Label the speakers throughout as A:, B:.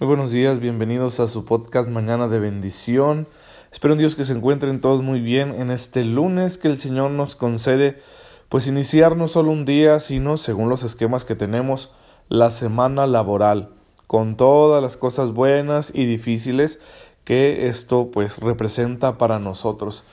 A: Muy buenos días, bienvenidos a su podcast Mañana de Bendición. Espero en Dios que se encuentren todos muy bien en este lunes que el Señor nos concede, pues iniciar no solo un día, sino, según los esquemas que tenemos, la semana laboral, con todas las cosas buenas y difíciles que esto pues representa para nosotros.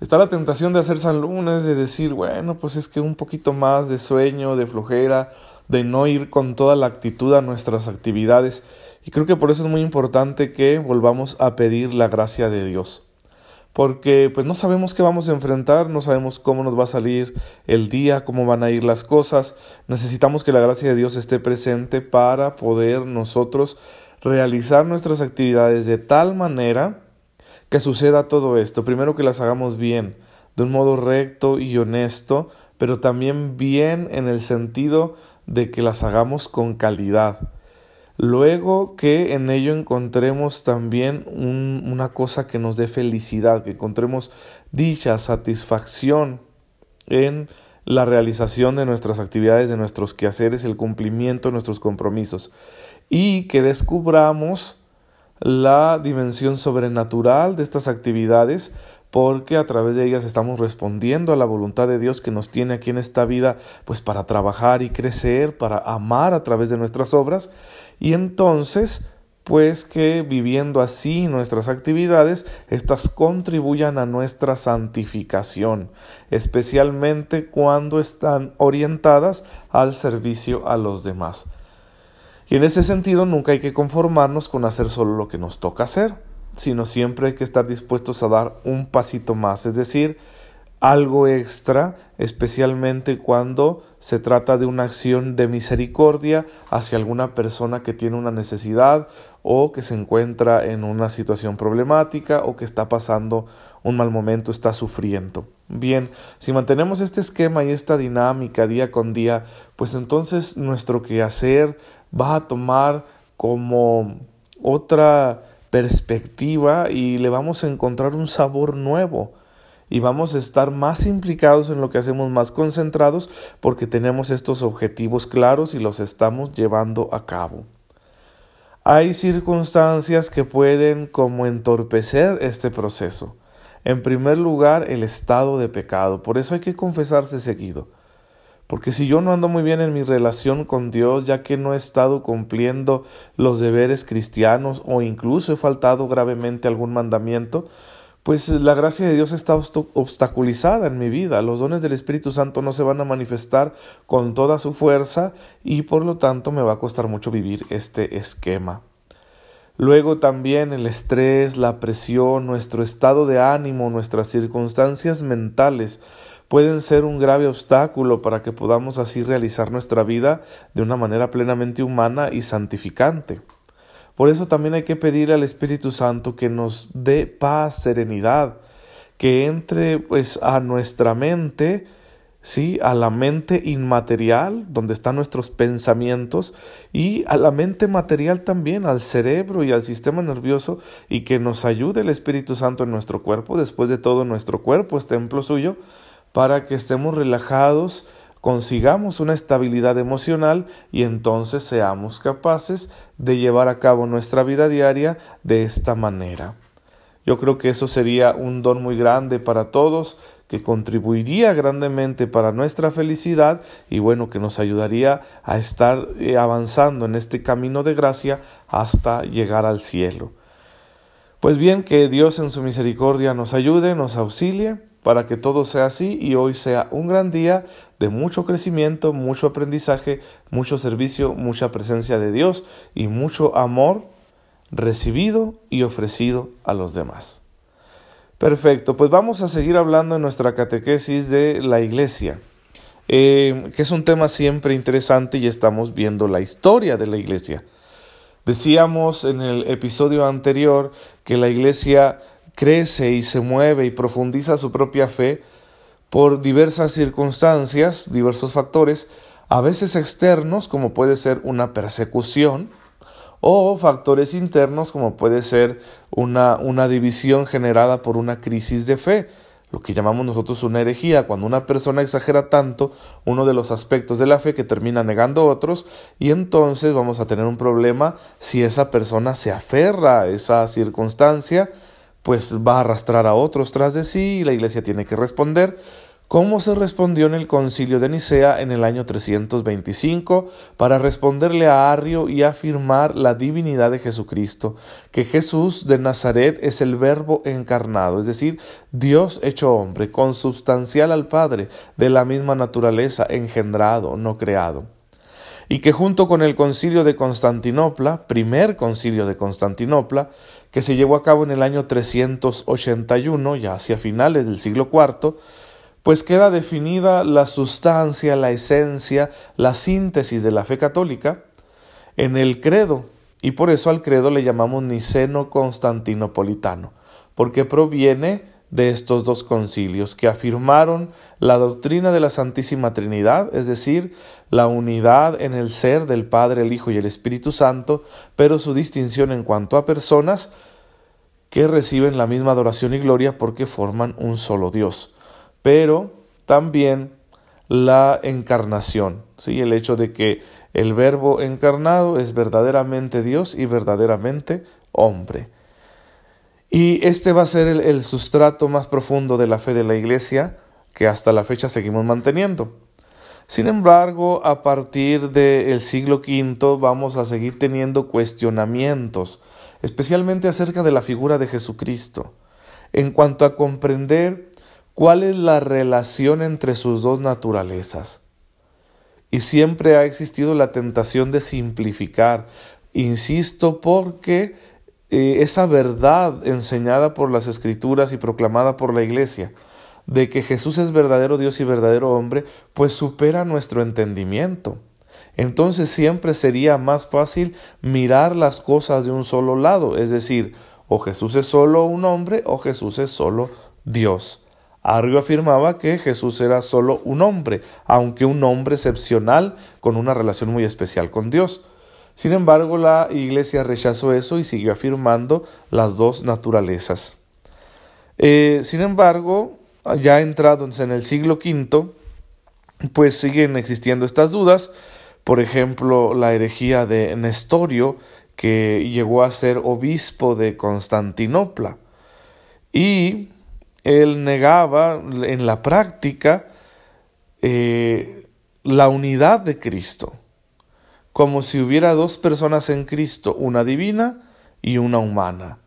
A: Está la tentación de hacer San Lunes, de decir, bueno, pues es que un poquito más de sueño, de flojera, de no ir con toda la actitud a nuestras actividades. Y creo que por eso es muy importante que volvamos a pedir la gracia de Dios. Porque pues no sabemos qué vamos a enfrentar, no sabemos cómo nos va a salir el día, cómo van a ir las cosas. Necesitamos que la gracia de Dios esté presente para poder nosotros realizar nuestras actividades de tal manera que suceda todo esto. Primero que las hagamos bien, de un modo recto y honesto, pero también bien en el sentido de que las hagamos con calidad. Luego que en ello encontremos también una cosa que nos dé felicidad, que encontremos dicha, satisfacción en la realización de nuestras actividades, de nuestros quehaceres, el cumplimiento de nuestros compromisos y que descubramos la dimensión sobrenatural de estas actividades porque a través de ellas estamos respondiendo a la voluntad de Dios que nos tiene aquí en esta vida pues para trabajar y crecer, para amar a través de nuestras obras y entonces pues que viviendo así nuestras actividades, estas contribuyan a nuestra santificación, especialmente cuando están orientadas al servicio a los demás. Y en ese sentido nunca hay que conformarnos con hacer solo lo que nos toca hacer, sino siempre hay que estar dispuestos a dar un pasito más, es decir, algo extra, especialmente cuando se trata de una acción de misericordia hacia alguna persona que tiene una necesidad o que se encuentra en una situación problemática o que está pasando un mal momento, está sufriendo. Bien, si mantenemos este esquema y esta dinámica día con día, pues entonces nuestro quehacer va a tomar como otra perspectiva y le vamos a encontrar un sabor nuevo y vamos a estar más implicados en lo que hacemos, más concentrados porque tenemos estos objetivos claros y los estamos llevando a cabo. Hay circunstancias que pueden como entorpecer este proceso. En primer lugar, el estado de pecado. Por eso hay que confesarse seguido. Porque si yo no ando muy bien en mi relación con Dios, ya que no he estado cumpliendo los deberes cristianos o incluso he faltado gravemente algún mandamiento, pues la gracia de Dios está obstaculizada en mi vida. Los dones del Espíritu Santo no se van a manifestar con toda su fuerza y por lo tanto me va a costar mucho vivir este esquema. Luego también el estrés, la presión, nuestro estado de ánimo, nuestras circunstancias mentales pueden ser un grave obstáculo para que podamos así realizar nuestra vida de una manera plenamente humana y santificante. Por eso también hay que pedir al Espíritu Santo que nos dé paz, serenidad, que entre pues a nuestra mente, sí, a la mente inmaterial, donde están nuestros pensamientos, y a la mente material también, al cerebro y al sistema nervioso, y que nos ayude el Espíritu Santo en nuestro cuerpo. Después de todo, nuestro cuerpo es templo suyo, para que estemos relajados, consigamos una estabilidad emocional y entonces seamos capaces de llevar a cabo nuestra vida diaria de esta manera. Yo creo que eso sería un don muy grande para todos, que contribuiría grandemente para nuestra felicidad y bueno, que nos ayudaría a estar eh, avanzando en este camino de gracia hasta llegar al cielo. Pues bien, que Dios en su misericordia nos ayude, nos auxilie para que todo sea así y hoy sea un gran día de mucho crecimiento, mucho aprendizaje, mucho servicio, mucha presencia de Dios y mucho amor recibido y ofrecido a los demás. Perfecto, pues vamos a seguir hablando en nuestra catequesis de la iglesia, eh, que es un tema siempre interesante y estamos viendo la historia de la iglesia. Decíamos en el episodio anterior que la iglesia crece y se mueve y profundiza su propia fe por diversas circunstancias, diversos factores, a veces externos, como puede ser una persecución, o factores internos, como puede ser una, una división generada por una crisis de fe, lo que llamamos nosotros una herejía, cuando una persona exagera tanto uno de los aspectos de la fe que termina negando otros, y entonces vamos a tener un problema si esa persona se aferra a esa circunstancia, pues va a arrastrar a otros tras de sí y la iglesia tiene que responder ¿Cómo se respondió en el concilio de Nicea en el año 325 para responderle a Arrio y afirmar la divinidad de Jesucristo, que Jesús de Nazaret es el verbo encarnado, es decir, Dios hecho hombre, consubstancial al Padre, de la misma naturaleza, engendrado, no creado? y que junto con el concilio de Constantinopla, primer concilio de Constantinopla, que se llevó a cabo en el año 381, ya hacia finales del siglo IV, pues queda definida la sustancia, la esencia, la síntesis de la fe católica en el credo, y por eso al credo le llamamos niceno constantinopolitano, porque proviene de estos dos concilios que afirmaron la doctrina de la Santísima Trinidad, es decir, la unidad en el ser del Padre, el Hijo y el Espíritu Santo, pero su distinción en cuanto a personas que reciben la misma adoración y gloria porque forman un solo Dios pero también la encarnación, ¿sí? el hecho de que el verbo encarnado es verdaderamente Dios y verdaderamente hombre. Y este va a ser el, sustrato más profundo de la fe de la Iglesia que hasta la fecha seguimos manteniendo. Sin embargo, a partir del siglo V vamos a seguir teniendo cuestionamientos, especialmente acerca de la figura de Jesucristo, en cuanto a comprender ¿Cuál es la relación entre sus dos naturalezas? Y siempre ha existido la tentación de simplificar. Insisto porque eh, esa verdad enseñada por las escrituras y proclamada por la iglesia, de que Jesús es verdadero Dios y verdadero hombre, pues supera nuestro entendimiento. Entonces siempre sería más fácil mirar las cosas de un solo lado, es decir, o Jesús es solo un hombre o Jesús es solo Dios. Arrio afirmaba que Jesús era solo un hombre, aunque un hombre excepcional con una relación muy especial con Dios. Sin embargo, la Iglesia rechazó eso y siguió afirmando las dos naturalezas. Eh, sin embargo, ya entrados en el siglo V, pues siguen existiendo estas dudas. Por ejemplo, la herejía de Nestorio, que llegó a ser obispo de Constantinopla. Y él negaba en la práctica eh, la unidad de Cristo, como si hubiera dos personas en Cristo, una divina y una humana.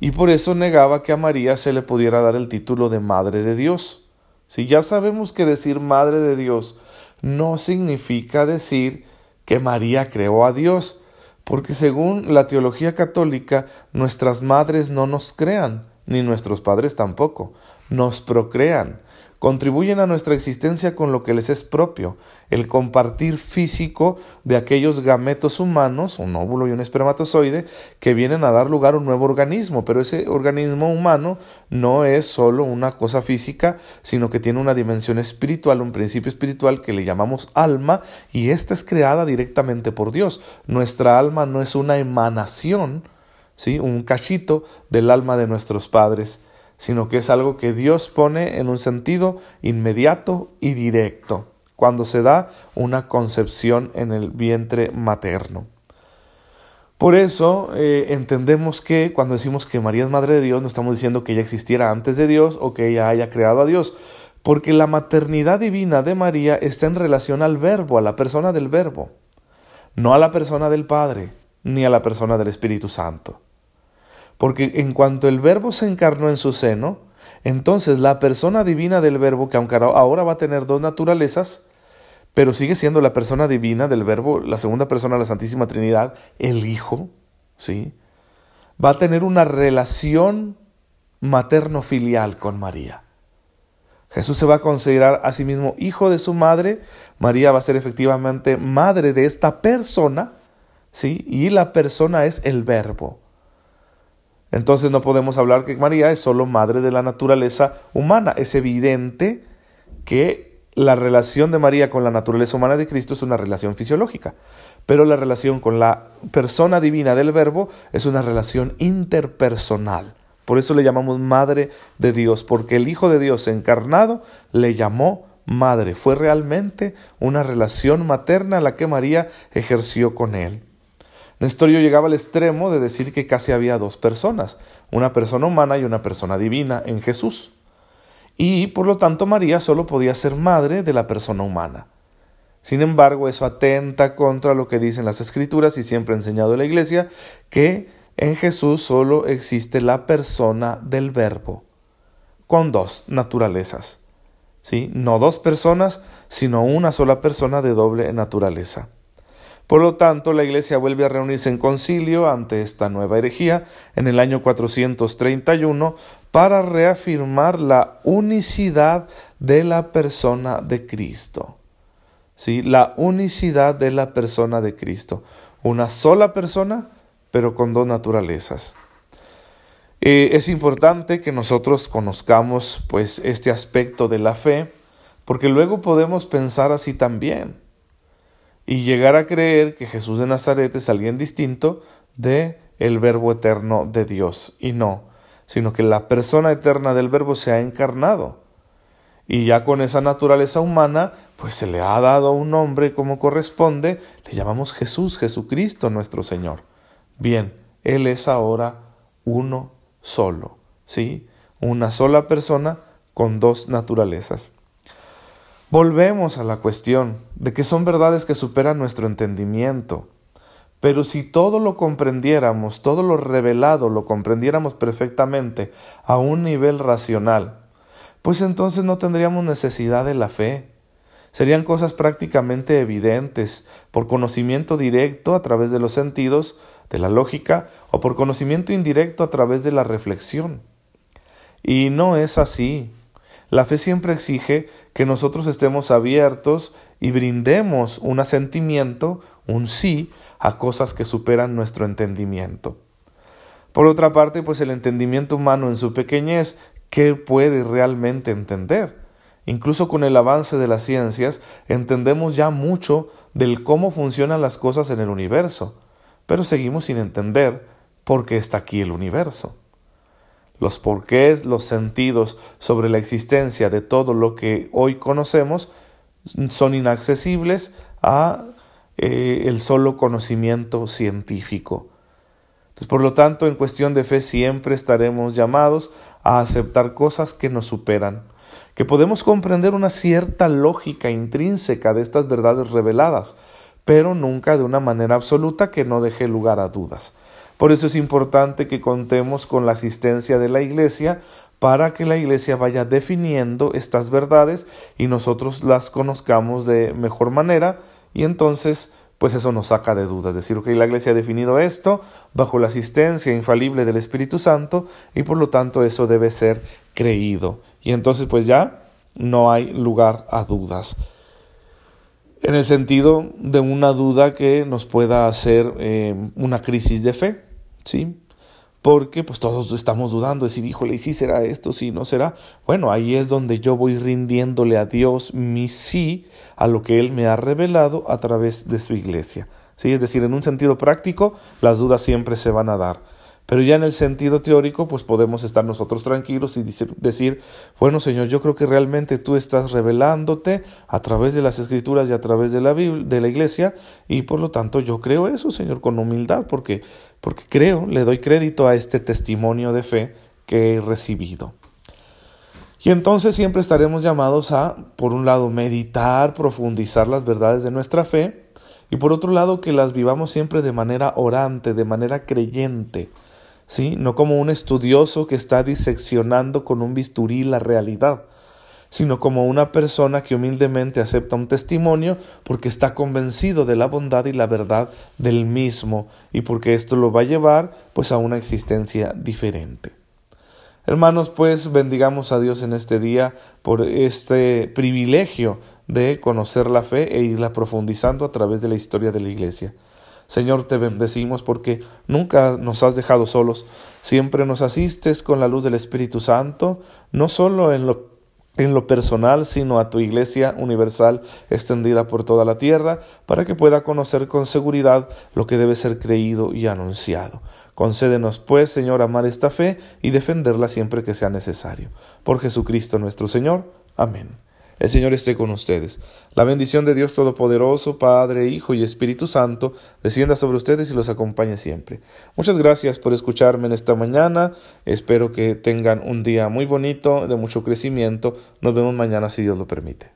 A: Y por eso negaba que a María se le pudiera dar el título de Madre de Dios. Si ya sabemos que decir Madre de Dios no significa decir que María creó a Dios, porque según la teología católica nuestras madres no nos crean, ni nuestros padres tampoco. Nos procrean, contribuyen a nuestra existencia con lo que les es propio, el compartir físico de aquellos gametos humanos, un óvulo y un espermatozoide, que vienen a dar lugar a un nuevo organismo, pero ese organismo humano no es solo una cosa física, sino que tiene una dimensión espiritual, un principio espiritual que le llamamos alma, y esta es creada directamente por Dios. Nuestra alma no es una emanación, ¿sí? un cachito del alma de nuestros padres, sino que es algo que Dios pone en un sentido inmediato y directo, cuando se da una concepción en el vientre materno. Por eso eh, entendemos que cuando decimos que María es Madre de Dios, no estamos diciendo que ella existiera antes de Dios o que ella haya creado a Dios, porque la maternidad divina de María está en relación al verbo, a la persona del verbo, no a la persona del Padre ni a la persona del Espíritu Santo. Porque en cuanto el Verbo se encarnó en su seno, entonces la persona divina del Verbo, que aunque ahora va a tener dos naturalezas, pero sigue siendo la persona divina del Verbo, la segunda persona de la Santísima Trinidad, el Hijo, ¿sí? Va a tener una relación materno-filial con María. Jesús se va a considerar a sí mismo hijo de su madre, María va a ser efectivamente madre de esta persona, ¿sí? Y la persona es el verbo. Entonces no podemos hablar que María es solo madre de la naturaleza humana. Es evidente que la relación de María con la naturaleza humana de Cristo es una relación fisiológica, pero la relación con la persona divina del Verbo es una relación interpersonal, Por eso le llamamos Madre de Dios, porque el Hijo de Dios encarnado le llamó Madre. Fue realmente una relación materna la que María ejerció con él. Nestorio llegaba al extremo de decir que casi había dos personas, una persona humana y una persona divina en Jesús. Y por lo tanto María solo podía ser madre de la persona humana. Sin embargo, eso atenta contra lo que dicen las escrituras y siempre ha enseñado la iglesia, que en Jesús solo existe la persona del verbo, con dos naturalezas. ¿Sí? No dos personas, sino una sola persona de doble naturaleza. Por lo tanto, la Iglesia vuelve a reunirse en concilio ante esta nueva herejía en el año 431 para reafirmar la unicidad de la persona de Cristo. ¿Sí? La unicidad de la persona de Cristo. Una sola persona, pero con dos naturalezas. Eh, es importante que nosotros conozcamos pues este aspecto de la fe, porque luego podemos pensar así también y llegar a creer que Jesús de Nazaret es alguien distinto de el verbo eterno de Dios y no, sino que la persona eterna del verbo se ha encarnado y ya con esa naturaleza humana, pues se le ha dado un nombre como corresponde, le llamamos Jesús, Jesucristo nuestro Señor. Bien, Él es ahora uno solo, ¿sí? Una sola persona con dos naturalezas. Volvemos a la cuestión de que son verdades que superan nuestro entendimiento. Pero si todo lo comprendiéramos, todo lo revelado lo comprendiéramos perfectamente a un nivel racional, pues entonces no tendríamos necesidad de la fe. Serían cosas prácticamente evidentes, por conocimiento directo a través de los sentidos, de la lógica, o por conocimiento indirecto a través de la reflexión. Y no es así. La fe siempre exige que nosotros estemos abiertos y brindemos un asentimiento, un sí, a cosas que superan nuestro entendimiento. Por otra parte, pues el entendimiento humano en su pequeñez, ¿qué puede realmente entender? Incluso con el avance de las ciencias, entendemos ya mucho del cómo funcionan las cosas en el universo, pero seguimos sin entender por qué está aquí el universo los porqués, los sentidos sobre la existencia de todo lo que hoy conocemos son inaccesibles a eh, el solo conocimiento científico. Por lo tanto, en cuestión de fe siempre estaremos llamados a aceptar cosas que nos superan, que podemos comprender una cierta lógica intrínseca de estas verdades reveladas, pero nunca de una manera absoluta que no deje lugar a dudas. Por eso es importante que contemos con la asistencia de la Iglesia para que la Iglesia vaya definiendo estas verdades y nosotros las conozcamos de mejor manera y entonces pues eso nos saca de dudas. Decir, que la Iglesia ha definido esto bajo la asistencia infalible del Espíritu Santo y por lo tanto eso debe ser creído. Y entonces pues ya no hay lugar a dudas. En el sentido de una duda que nos pueda hacer eh, una crisis de fe. ¿Sí? Porque pues todos estamos dudando, decir, híjole, ¿y si será esto? ¿Sí no será? Bueno, ahí es donde yo voy rindiéndole a Dios mi sí a lo que Él me ha revelado a través de su iglesia. ¿Sí? Es decir, en un sentido práctico, las dudas siempre se van a dar. Pero ya en el sentido teórico, pues podemos estar nosotros tranquilos y decir, bueno Señor, yo creo que realmente tú estás revelándote a través de las escrituras y a través de la, Biblia, de la iglesia, y por lo tanto yo creo eso, Señor, con humildad, porque, porque creo, le doy crédito a este testimonio de fe que he recibido. Y entonces siempre estaremos llamados a, por un lado, meditar, profundizar las verdades de nuestra fe, y por otro lado, que las vivamos siempre de manera orante, de manera creyente, ¿sí? No como un estudioso que está diseccionando con un bisturí la realidad, sino como una persona que humildemente acepta un testimonio porque está convencido de la bondad y la verdad del mismo y porque esto lo va a llevar pues a una existencia diferente. Hermanos, pues bendigamos a Dios en este día por este privilegio de conocer la fe e irla profundizando a través de la historia de la Iglesia. Señor, te bendecimos porque nunca nos has dejado solos, siempre nos asistes con la luz del Espíritu Santo, no solo en lo en lo personal, sino a tu Iglesia universal extendida por toda la tierra, para que pueda conocer con seguridad lo que debe ser creído y anunciado. Concédenos, pues, Señor, amar esta fe y defenderla siempre que sea necesario. Por Jesucristo nuestro Señor. Amén. El Señor esté con ustedes. La bendición de Dios Todopoderoso, Padre, Hijo y Espíritu Santo, descienda sobre ustedes y los acompañe siempre. Muchas gracias por escucharme en esta mañana. Espero que tengan un día muy bonito, de mucho crecimiento. Nos vemos mañana si Dios lo permite.